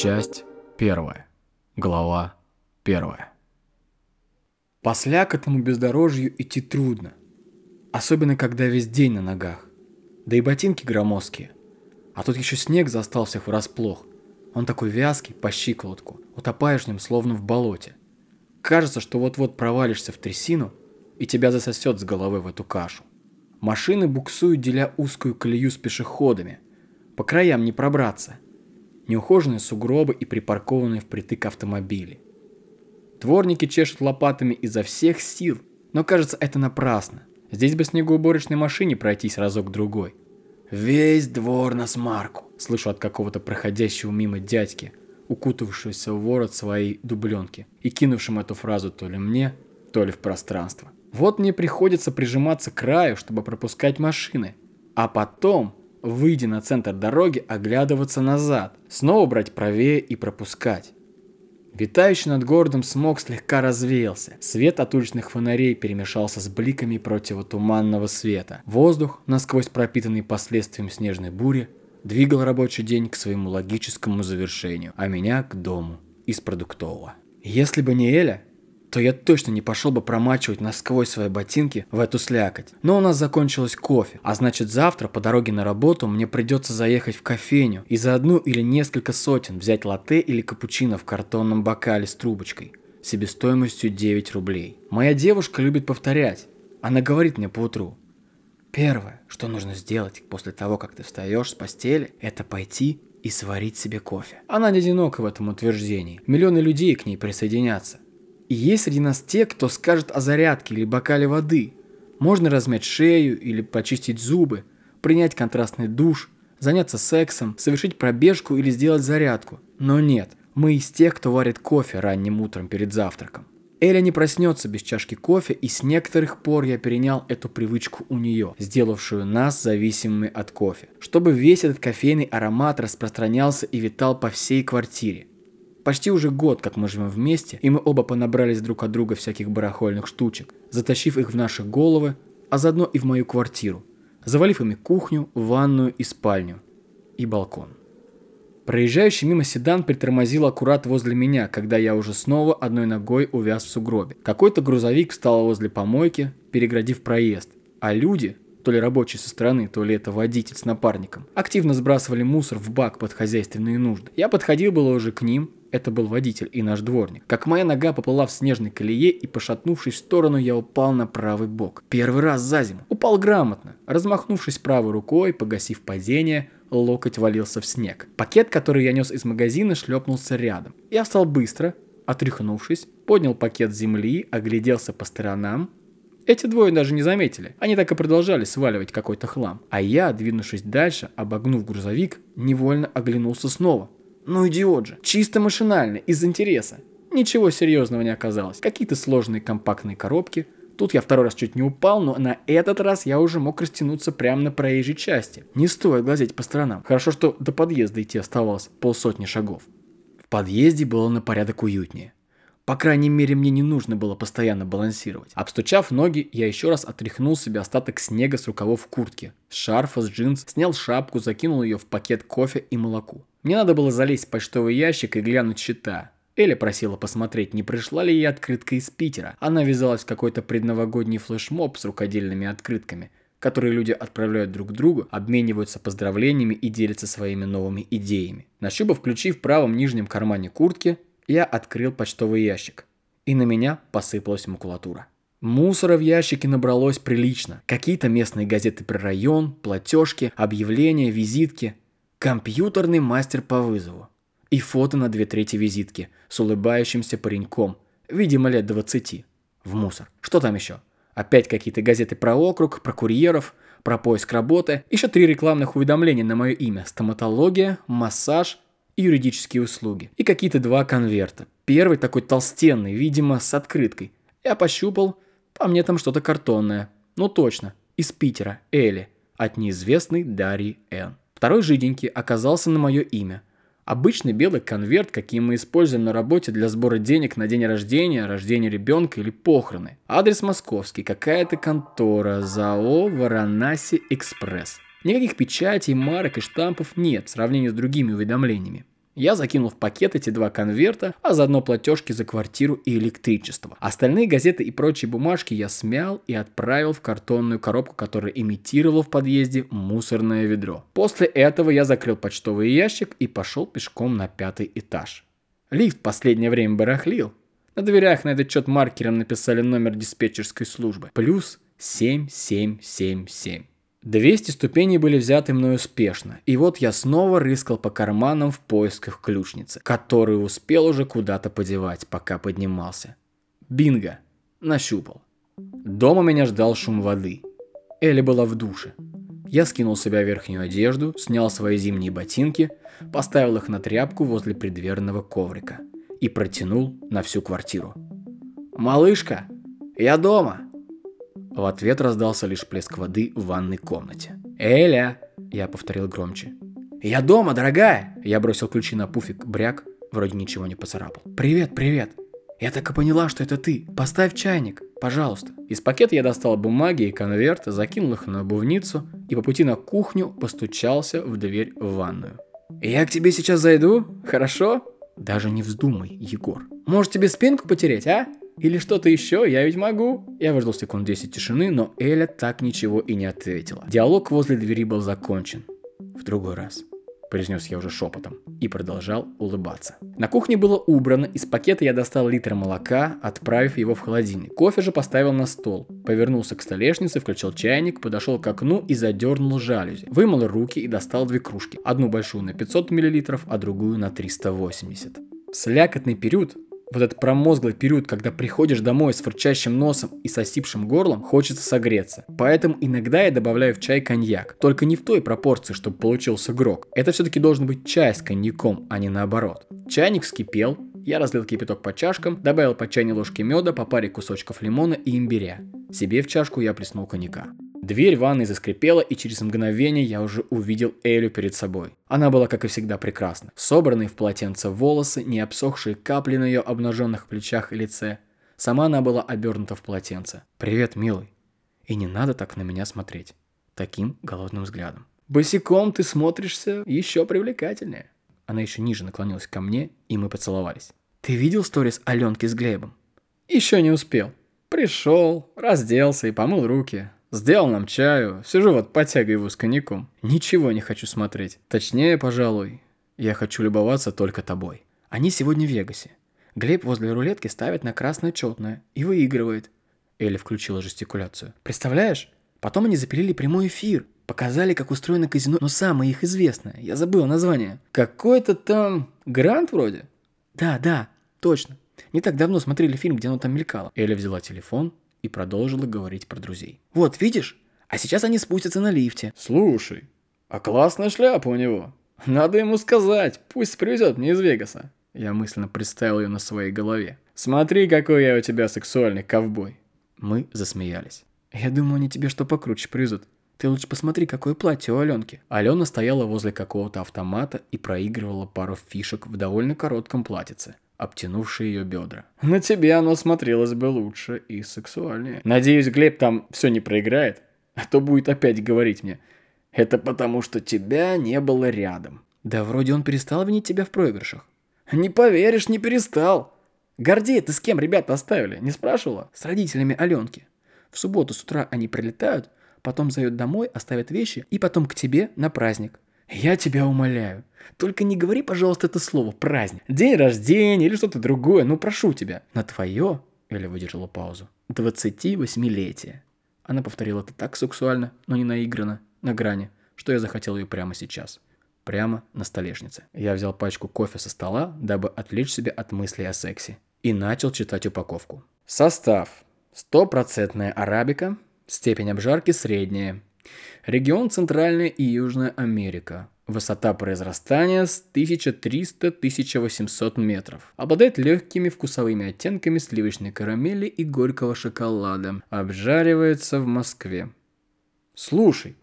Часть первая. Глава первая. По слякотному бездорожью идти трудно. Особенно, когда весь день на ногах. Да и ботинки громоздкие. А тут еще снег застал всех врасплох. Он такой вязкий, по щиколотку. Утопаешь в нем, словно в болоте. Кажется, что вот-вот провалишься в трясину, и тебя засосет с головы в эту кашу. Машины буксуют, деля узкую колею с пешеходами. По краям не пробраться. Неухоженные сугробы и припаркованные впритык автомобили. Дворники чешут лопатами изо всех сил, но кажется это напрасно. Здесь бы снегоуборочной машине пройтись разок-другой. «Весь двор на смарку», — слышу от какого-то проходящего мимо дядьки, укутавшегося в ворот своей дубленки и кинувшим эту фразу то ли мне, то ли в пространство. Вот мне приходится прижиматься к краю, чтобы пропускать машины. А потом, выйдя на центр дороги, оглядываться назад, снова брать правее и пропускать. Витающий над городом смог слегка развеялся. Свет от уличных фонарей перемешался с бликами противотуманного света. Воздух, насквозь пропитанный последствием снежной бури, двигал рабочий день к своему логическому завершению, а меня к дому из продуктового. Если бы не Эля, то я точно не пошел бы промачивать насквозь свои ботинки в эту слякоть. Но у нас закончилось кофе, а значит завтра по дороге на работу мне придется заехать в кофейню и за одну или несколько сотен взять латте или капучино в картонном бокале с трубочкой себестоимостью 9 рублей. Моя девушка любит повторять. Она говорит мне по утру. Первое, что нужно сделать после того, как ты встаешь с постели, это пойти и сварить себе кофе. Она не одинока в этом утверждении. Миллионы людей к ней присоединятся. И есть среди нас те, кто скажет о зарядке или бокале воды. Можно размять шею или почистить зубы, принять контрастный душ, заняться сексом, совершить пробежку или сделать зарядку. Но нет, мы из тех, кто варит кофе ранним утром перед завтраком. Эля не проснется без чашки кофе, и с некоторых пор я перенял эту привычку у нее, сделавшую нас зависимыми от кофе, чтобы весь этот кофейный аромат распространялся и витал по всей квартире. Почти уже год, как мы живем вместе, и мы оба понабрались друг от друга всяких барахольных штучек, затащив их в наши головы, а заодно и в мою квартиру, завалив ими кухню, ванную и спальню, и балкон. Проезжающий мимо седан притормозил аккурат возле меня, когда я уже снова одной ногой увяз в сугробе. Какой-то грузовик встал возле помойки, переградив проезд, а люди, то ли рабочие со стороны, то ли это водитель с напарником, активно сбрасывали мусор в бак под хозяйственные нужды. Я подходил было уже к ним, это был водитель и наш дворник. Как моя нога поплыла в снежной колее и, пошатнувшись в сторону, я упал на правый бок. Первый раз за зиму. Упал грамотно. Размахнувшись правой рукой, погасив падение, локоть валился в снег. Пакет, который я нес из магазина, шлепнулся рядом. Я встал быстро, отряхнувшись, поднял пакет с земли, огляделся по сторонам. Эти двое даже не заметили. Они так и продолжали сваливать какой-то хлам. А я, двинувшись дальше, обогнув грузовик, невольно оглянулся снова. Ну идиот же. Чисто машинально, из интереса. Ничего серьезного не оказалось. Какие-то сложные компактные коробки. Тут я второй раз чуть не упал, но на этот раз я уже мог растянуться прямо на проезжей части. Не стоит глазеть по сторонам. Хорошо, что до подъезда идти оставалось полсотни шагов. В подъезде было на порядок уютнее. По крайней мере, мне не нужно было постоянно балансировать. Обстучав ноги, я еще раз отряхнул себе остаток снега с рукавов куртки, шарфа, с джинс, снял шапку, закинул ее в пакет кофе и молоку. Мне надо было залезть в почтовый ящик и глянуть счета. Эля просила посмотреть, не пришла ли ей открытка из Питера. Она вязалась в какой-то предновогодний флешмоб с рукодельными открытками, которые люди отправляют друг другу, обмениваются поздравлениями и делятся своими новыми идеями. Нащупав ключи в правом нижнем кармане куртки, я открыл почтовый ящик. И на меня посыпалась макулатура. Мусора в ящике набралось прилично. Какие-то местные газеты про район, платежки, объявления, визитки. Компьютерный мастер по вызову. И фото на две трети визитки с улыбающимся пареньком, видимо лет 20. В мусор. Что там еще? Опять какие-то газеты про округ, про курьеров, про поиск работы. Еще три рекламных уведомления на мое имя. Стоматология, массаж и юридические услуги. И какие-то два конверта. Первый такой толстенный, видимо, с открыткой. Я пощупал, по мне там что-то картонное. Ну точно, из Питера, Эли, от неизвестной Дарьи Н. Второй жиденький оказался на мое имя. Обычный белый конверт, какие мы используем на работе для сбора денег на день рождения, рождение ребенка или похороны. Адрес московский, какая-то контора, ЗАО Варанаси Экспресс. Никаких печатей, марок и штампов нет в сравнении с другими уведомлениями. Я закинул в пакет эти два конверта, а заодно платежки за квартиру и электричество. Остальные газеты и прочие бумажки я смял и отправил в картонную коробку, которая имитировала в подъезде мусорное ведро. После этого я закрыл почтовый ящик и пошел пешком на пятый этаж. Лифт последнее время барахлил. На дверях на этот счет маркером написали номер диспетчерской службы. Плюс 7777. 200 ступеней были взяты мною успешно, и вот я снова рыскал по карманам в поисках ключницы, которую успел уже куда-то подевать, пока поднимался. Бинго! Нащупал. Дома меня ждал шум воды. Элли была в душе. Я скинул с себя верхнюю одежду, снял свои зимние ботинки, поставил их на тряпку возле предверного коврика и протянул на всю квартиру. «Малышка, я дома!» В ответ раздался лишь плеск воды в ванной комнате. «Эля!» – я повторил громче. «Я дома, дорогая!» Я бросил ключи на пуфик, бряк, вроде ничего не поцарапал. «Привет, привет!» «Я так и поняла, что это ты. Поставь чайник, пожалуйста». Из пакета я достал бумаги и конверт, закинул их на обувницу и по пути на кухню постучался в дверь в ванную. «Я к тебе сейчас зайду, хорошо?» «Даже не вздумай, Егор. Может тебе спинку потереть, а?» Или что-то еще, я ведь могу. Я выждал секунд 10 тишины, но Эля так ничего и не ответила. Диалог возле двери был закончен. В другой раз произнес я уже шепотом, и продолжал улыбаться. На кухне было убрано, из пакета я достал литр молока, отправив его в холодильник. Кофе же поставил на стол. Повернулся к столешнице, включил чайник, подошел к окну и задернул жалюзи. Вымыл руки и достал две кружки. Одну большую на 500 мл, а другую на 380. Слякотный период вот этот промозглый период, когда приходишь домой с фырчащим носом и сосипшим горлом, хочется согреться. Поэтому иногда я добавляю в чай коньяк. Только не в той пропорции, чтобы получился грок. Это все-таки должен быть чай с коньяком, а не наоборот. Чайник вскипел, я разлил кипяток по чашкам, добавил по чайной ложке меда, по паре кусочков лимона и имбиря. Себе в чашку я плеснул коньяка. Дверь ванной заскрипела, и через мгновение я уже увидел Элю перед собой. Она была, как и всегда, прекрасна. Собранные в полотенце волосы, не обсохшие капли на ее обнаженных плечах и лице. Сама она была обернута в полотенце. «Привет, милый. И не надо так на меня смотреть. Таким голодным взглядом. Босиком ты смотришься еще привлекательнее». Она еще ниже наклонилась ко мне, и мы поцеловались. «Ты видел сторис Аленки с Глебом?» «Еще не успел. Пришел, разделся и помыл руки. Сделал нам чаю, сижу вот подтягиваю с коньяком. Ничего не хочу смотреть. Точнее, пожалуй, я хочу любоваться только тобой. Они сегодня в Вегасе. Глеб возле рулетки ставит на красное четное и выигрывает. Элли включила жестикуляцию. Представляешь? Потом они запилили прямой эфир. Показали, как устроено казино, но самое их известное. Я забыл название. Какой-то там грант вроде? Да, да, точно. Не так давно смотрели фильм, где оно там мелькало. Эля взяла телефон, и продолжила говорить про друзей. «Вот, видишь? А сейчас они спустятся на лифте». «Слушай, а классная шляпа у него. Надо ему сказать, пусть привезет мне из Вегаса». Я мысленно представил ее на своей голове. «Смотри, какой я у тебя сексуальный ковбой». Мы засмеялись. «Я думаю, они тебе что покруче привезут. Ты лучше посмотри, какое платье у Аленки». Алена стояла возле какого-то автомата и проигрывала пару фишек в довольно коротком платьице обтянувшие ее бедра. На тебе оно смотрелось бы лучше и сексуальнее. Надеюсь, Глеб там все не проиграет, а то будет опять говорить мне. Это потому, что тебя не было рядом. Да вроде он перестал винить тебя в проигрышах. Не поверишь, не перестал. Гордей, ты с кем ребята оставили? Не спрашивала? С родителями Аленки. В субботу с утра они прилетают, потом зайдут домой, оставят вещи и потом к тебе на праздник. Я тебя умоляю. Только не говори, пожалуйста, это слово «праздник». День рождения или что-то другое, ну прошу тебя. На твое, Эля выдержала паузу, 28-летие. Она повторила это так сексуально, но не наигранно, на грани, что я захотел ее прямо сейчас. Прямо на столешнице. Я взял пачку кофе со стола, дабы отвлечь себя от мыслей о сексе. И начал читать упаковку. Состав. Стопроцентная арабика. Степень обжарки средняя. Регион Центральная и Южная Америка. Высота произрастания с 1300-1800 метров. Обладает легкими вкусовыми оттенками сливочной карамели и горького шоколада. Обжаривается в Москве. Слушай,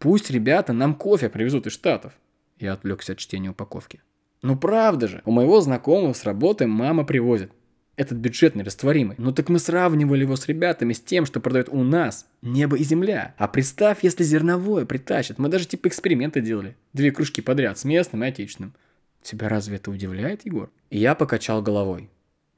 пусть ребята нам кофе привезут из Штатов. Я отвлекся от чтения упаковки. Ну правда же, у моего знакомого с работы мама привозит этот бюджет нерастворимый. Ну так мы сравнивали его с ребятами, с тем, что продают у нас. Небо и земля. А представь, если зерновое притащат. Мы даже типа эксперименты делали. Две кружки подряд, с местным и отечественным. Тебя разве это удивляет, Егор? Я покачал головой.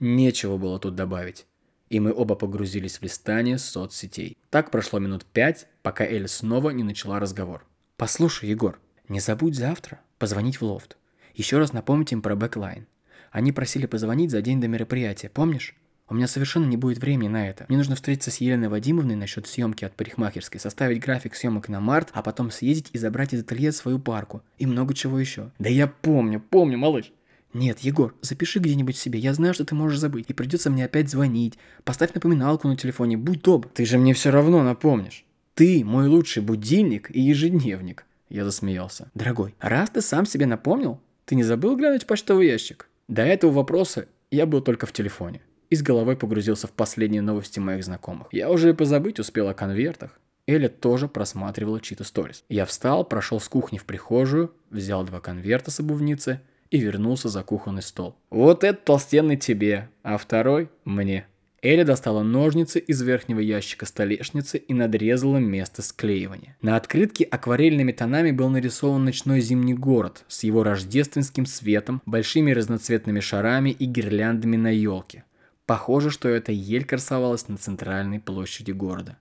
Нечего было тут добавить. И мы оба погрузились в листание соцсетей. Так прошло минут пять, пока Эль снова не начала разговор. «Послушай, Егор, не забудь завтра позвонить в лофт. Еще раз напомнить им про бэклайн. Они просили позвонить за день до мероприятия, помнишь? У меня совершенно не будет времени на это. Мне нужно встретиться с Еленой Вадимовной насчет съемки от парикмахерской, составить график съемок на март, а потом съездить и забрать из ателье свою парку. И много чего еще. Да я помню, помню, малыш. Нет, Егор, запиши где-нибудь себе. Я знаю, что ты можешь забыть. И придется мне опять звонить. Поставь напоминалку на телефоне. Будь добр. Ты же мне все равно напомнишь. Ты мой лучший будильник и ежедневник. Я засмеялся. Дорогой, раз ты сам себе напомнил, ты не забыл глянуть в почтовый ящик? До этого вопроса я был только в телефоне и с головой погрузился в последние новости моих знакомых. Я уже и позабыть успел о конвертах. Эля тоже просматривала чьи-то сторис. Я встал, прошел с кухни в прихожую, взял два конверта с обувницы и вернулся за кухонный стол. Вот этот толстенный тебе, а второй мне. Эля достала ножницы из верхнего ящика столешницы и надрезала место склеивания. На открытке акварельными тонами был нарисован ночной зимний город с его рождественским светом, большими разноцветными шарами и гирляндами на елке. Похоже, что эта ель красовалась на центральной площади города.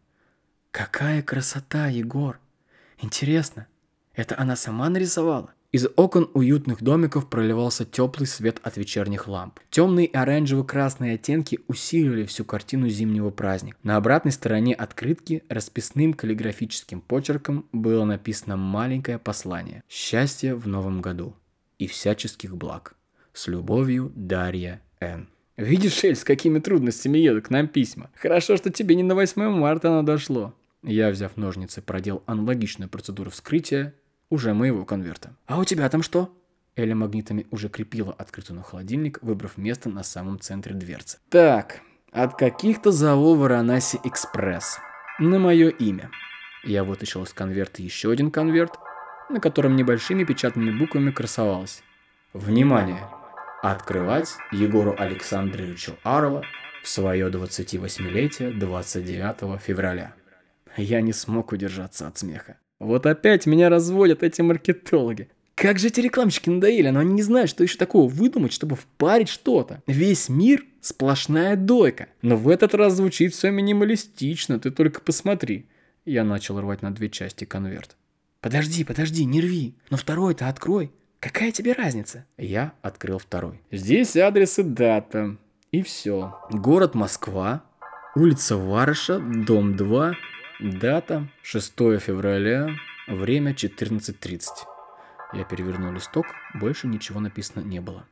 Какая красота, Егор! Интересно, это она сама нарисовала? Из окон уютных домиков проливался теплый свет от вечерних ламп. Темные оранжево-красные оттенки усиливали всю картину зимнего праздника. На обратной стороне открытки расписным каллиграфическим почерком было написано маленькое послание «Счастье в новом году и всяческих благ. С любовью, Дарья Н». Видишь, Эль, с какими трудностями едут к нам письма. Хорошо, что тебе не на 8 марта оно дошло. Я, взяв ножницы, проделал аналогичную процедуру вскрытия уже моего конверта. А у тебя там что? Эля магнитами уже крепила открытую на холодильник, выбрав место на самом центре дверцы. Так, от каких-то ЗАО Варанаси Экспресс. На мое имя. Я вытащил из конверта еще один конверт, на котором небольшими печатными буквами красовалось. Внимание! открывать Егору Александровичу Арова в свое 28-летие 29 февраля. Я не смог удержаться от смеха. Вот опять меня разводят эти маркетологи. Как же эти рекламщики надоели, но они не знают, что еще такого выдумать, чтобы впарить что-то. Весь мир сплошная дойка. Но в этот раз звучит все минималистично, ты только посмотри. Я начал рвать на две части конверт. Подожди, подожди, не рви. Но второй-то открой. Какая тебе разница? Я открыл второй. Здесь адрес и дата. И все. Город Москва, улица Варыша, дом 2, дата 6 февраля, время 14.30. Я перевернул листок, больше ничего написано не было.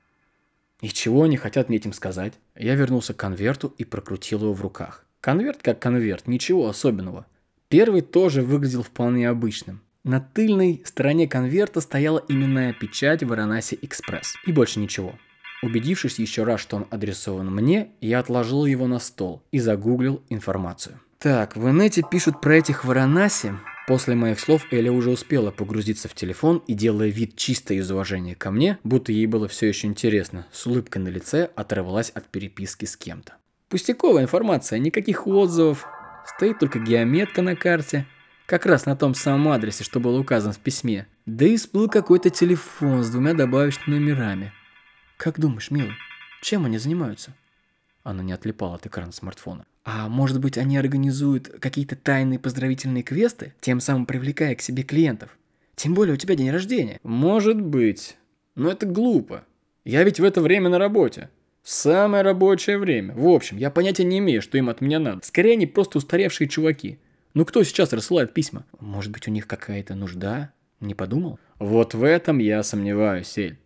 И чего они хотят мне этим сказать? Я вернулся к конверту и прокрутил его в руках. Конверт как конверт, ничего особенного. Первый тоже выглядел вполне обычным. На тыльной стороне конверта стояла именная печать Варанаси Экспресс. И больше ничего. Убедившись еще раз, что он адресован мне, я отложил его на стол и загуглил информацию. Так, в инете пишут про этих Варанаси. После моих слов Эля уже успела погрузиться в телефон и, делая вид чисто из уважения ко мне, будто ей было все еще интересно, с улыбкой на лице оторвалась от переписки с кем-то. Пустяковая информация, никаких отзывов, стоит только геометка на карте – как раз на том самом адресе, что было указано в письме. Да и всплыл какой-то телефон с двумя добавочными номерами. Как думаешь, милый, чем они занимаются? Она не отлипала от экрана смартфона. А может быть, они организуют какие-то тайные поздравительные квесты, тем самым привлекая к себе клиентов? Тем более у тебя день рождения. Может быть. Но это глупо. Я ведь в это время на работе. Самое рабочее время. В общем, я понятия не имею, что им от меня надо. Скорее, они просто устаревшие чуваки. Ну кто сейчас рассылает письма? Может быть, у них какая-то нужда? Не подумал? Вот в этом я сомневаюсь, Эль.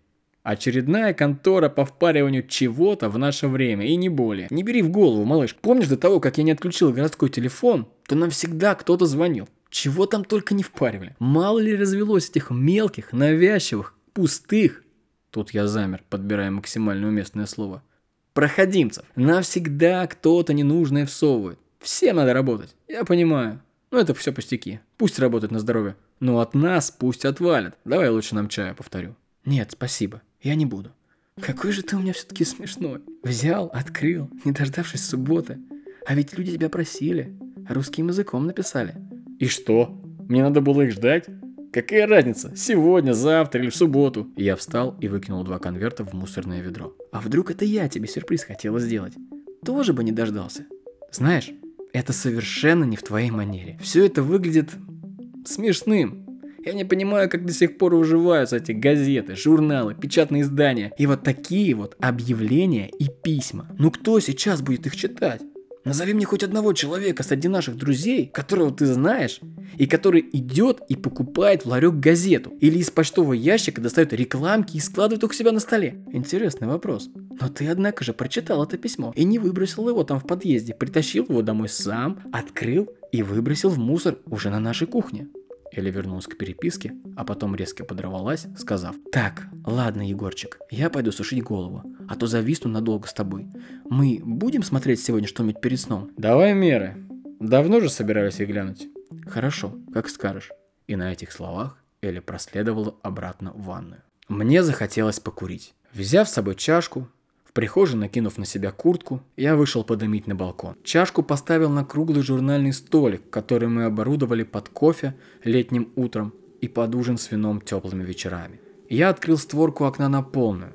Очередная контора по впариванию чего-то в наше время, и не более. Не бери в голову, малыш. Помнишь, до того, как я не отключил городской телефон, то нам всегда кто-то звонил. Чего там только не впаривали. Мало ли развелось этих мелких, навязчивых, пустых. Тут я замер, подбирая максимально уместное слово. Проходимцев. Навсегда кто-то ненужное всовывает. Всем надо работать. Я понимаю. Но это все пустяки. Пусть работают на здоровье. Но от нас пусть отвалят. Давай лучше нам чая, повторю. Нет, спасибо. Я не буду. Какой же ты у меня все-таки смешной. Взял, открыл, не дождавшись субботы. А ведь люди тебя просили. Русским языком написали. И что? Мне надо было их ждать? Какая разница, сегодня, завтра или в субботу? Я встал и выкинул два конверта в мусорное ведро. А вдруг это я тебе сюрприз хотела сделать? Тоже бы не дождался. Знаешь, это совершенно не в твоей манере. Все это выглядит смешным. Я не понимаю, как до сих пор уживаются эти газеты, журналы, печатные издания и вот такие вот объявления и письма. Ну кто сейчас будет их читать? Назови мне хоть одного человека среди наших друзей, которого ты знаешь, и который идет и покупает в ларек газету. Или из почтового ящика достает рекламки и складывает их у себя на столе. Интересный вопрос. Но ты, однако же, прочитал это письмо и не выбросил его там в подъезде. Притащил его домой сам, открыл и выбросил в мусор уже на нашей кухне. Эля вернулась к переписке, а потом резко подорвалась, сказав, «Так, ладно, Егорчик, я пойду сушить голову, а то зависну надолго с тобой. Мы будем смотреть сегодня что-нибудь перед сном?» «Давай меры. Давно же собирались их глянуть?» «Хорошо, как скажешь». И на этих словах Эля проследовала обратно в ванную. Мне захотелось покурить. Взяв с собой чашку, в прихожей, накинув на себя куртку, я вышел подымить на балкон. Чашку поставил на круглый журнальный столик, который мы оборудовали под кофе летним утром и под ужин с вином теплыми вечерами. Я открыл створку окна на полную.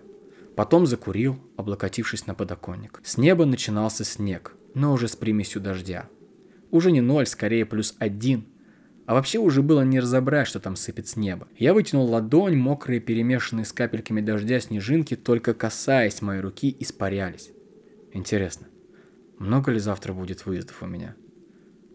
Потом закурил, облокотившись на подоконник. С неба начинался снег, но уже с примесью дождя. Уже не ноль, скорее плюс один, а вообще уже было не разобрать, что там сыпет с неба. Я вытянул ладонь, мокрые, перемешанные с капельками дождя снежинки, только касаясь моей руки, испарялись. Интересно, много ли завтра будет выездов у меня?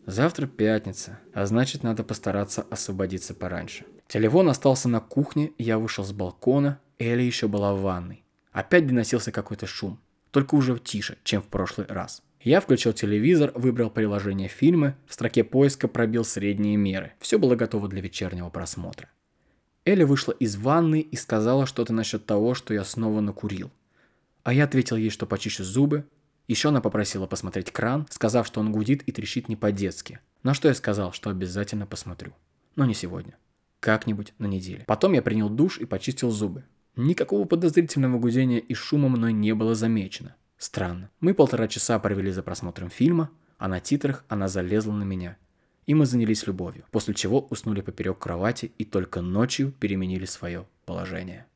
Завтра пятница, а значит надо постараться освободиться пораньше. Телефон остался на кухне, я вышел с балкона, Элли еще была в ванной. Опять доносился какой-то шум, только уже тише, чем в прошлый раз. Я включил телевизор, выбрал приложение фильмы, в строке поиска пробил средние меры. Все было готово для вечернего просмотра. Эля вышла из ванны и сказала что-то насчет того, что я снова накурил. А я ответил ей, что почищу зубы. Еще она попросила посмотреть кран, сказав, что он гудит и трещит не по-детски. На что я сказал, что обязательно посмотрю. Но не сегодня. Как-нибудь на неделе. Потом я принял душ и почистил зубы. Никакого подозрительного гудения и шума мной не было замечено. Странно. Мы полтора часа провели за просмотром фильма, а на титрах она залезла на меня. И мы занялись любовью, после чего уснули поперек кровати и только ночью переменили свое положение.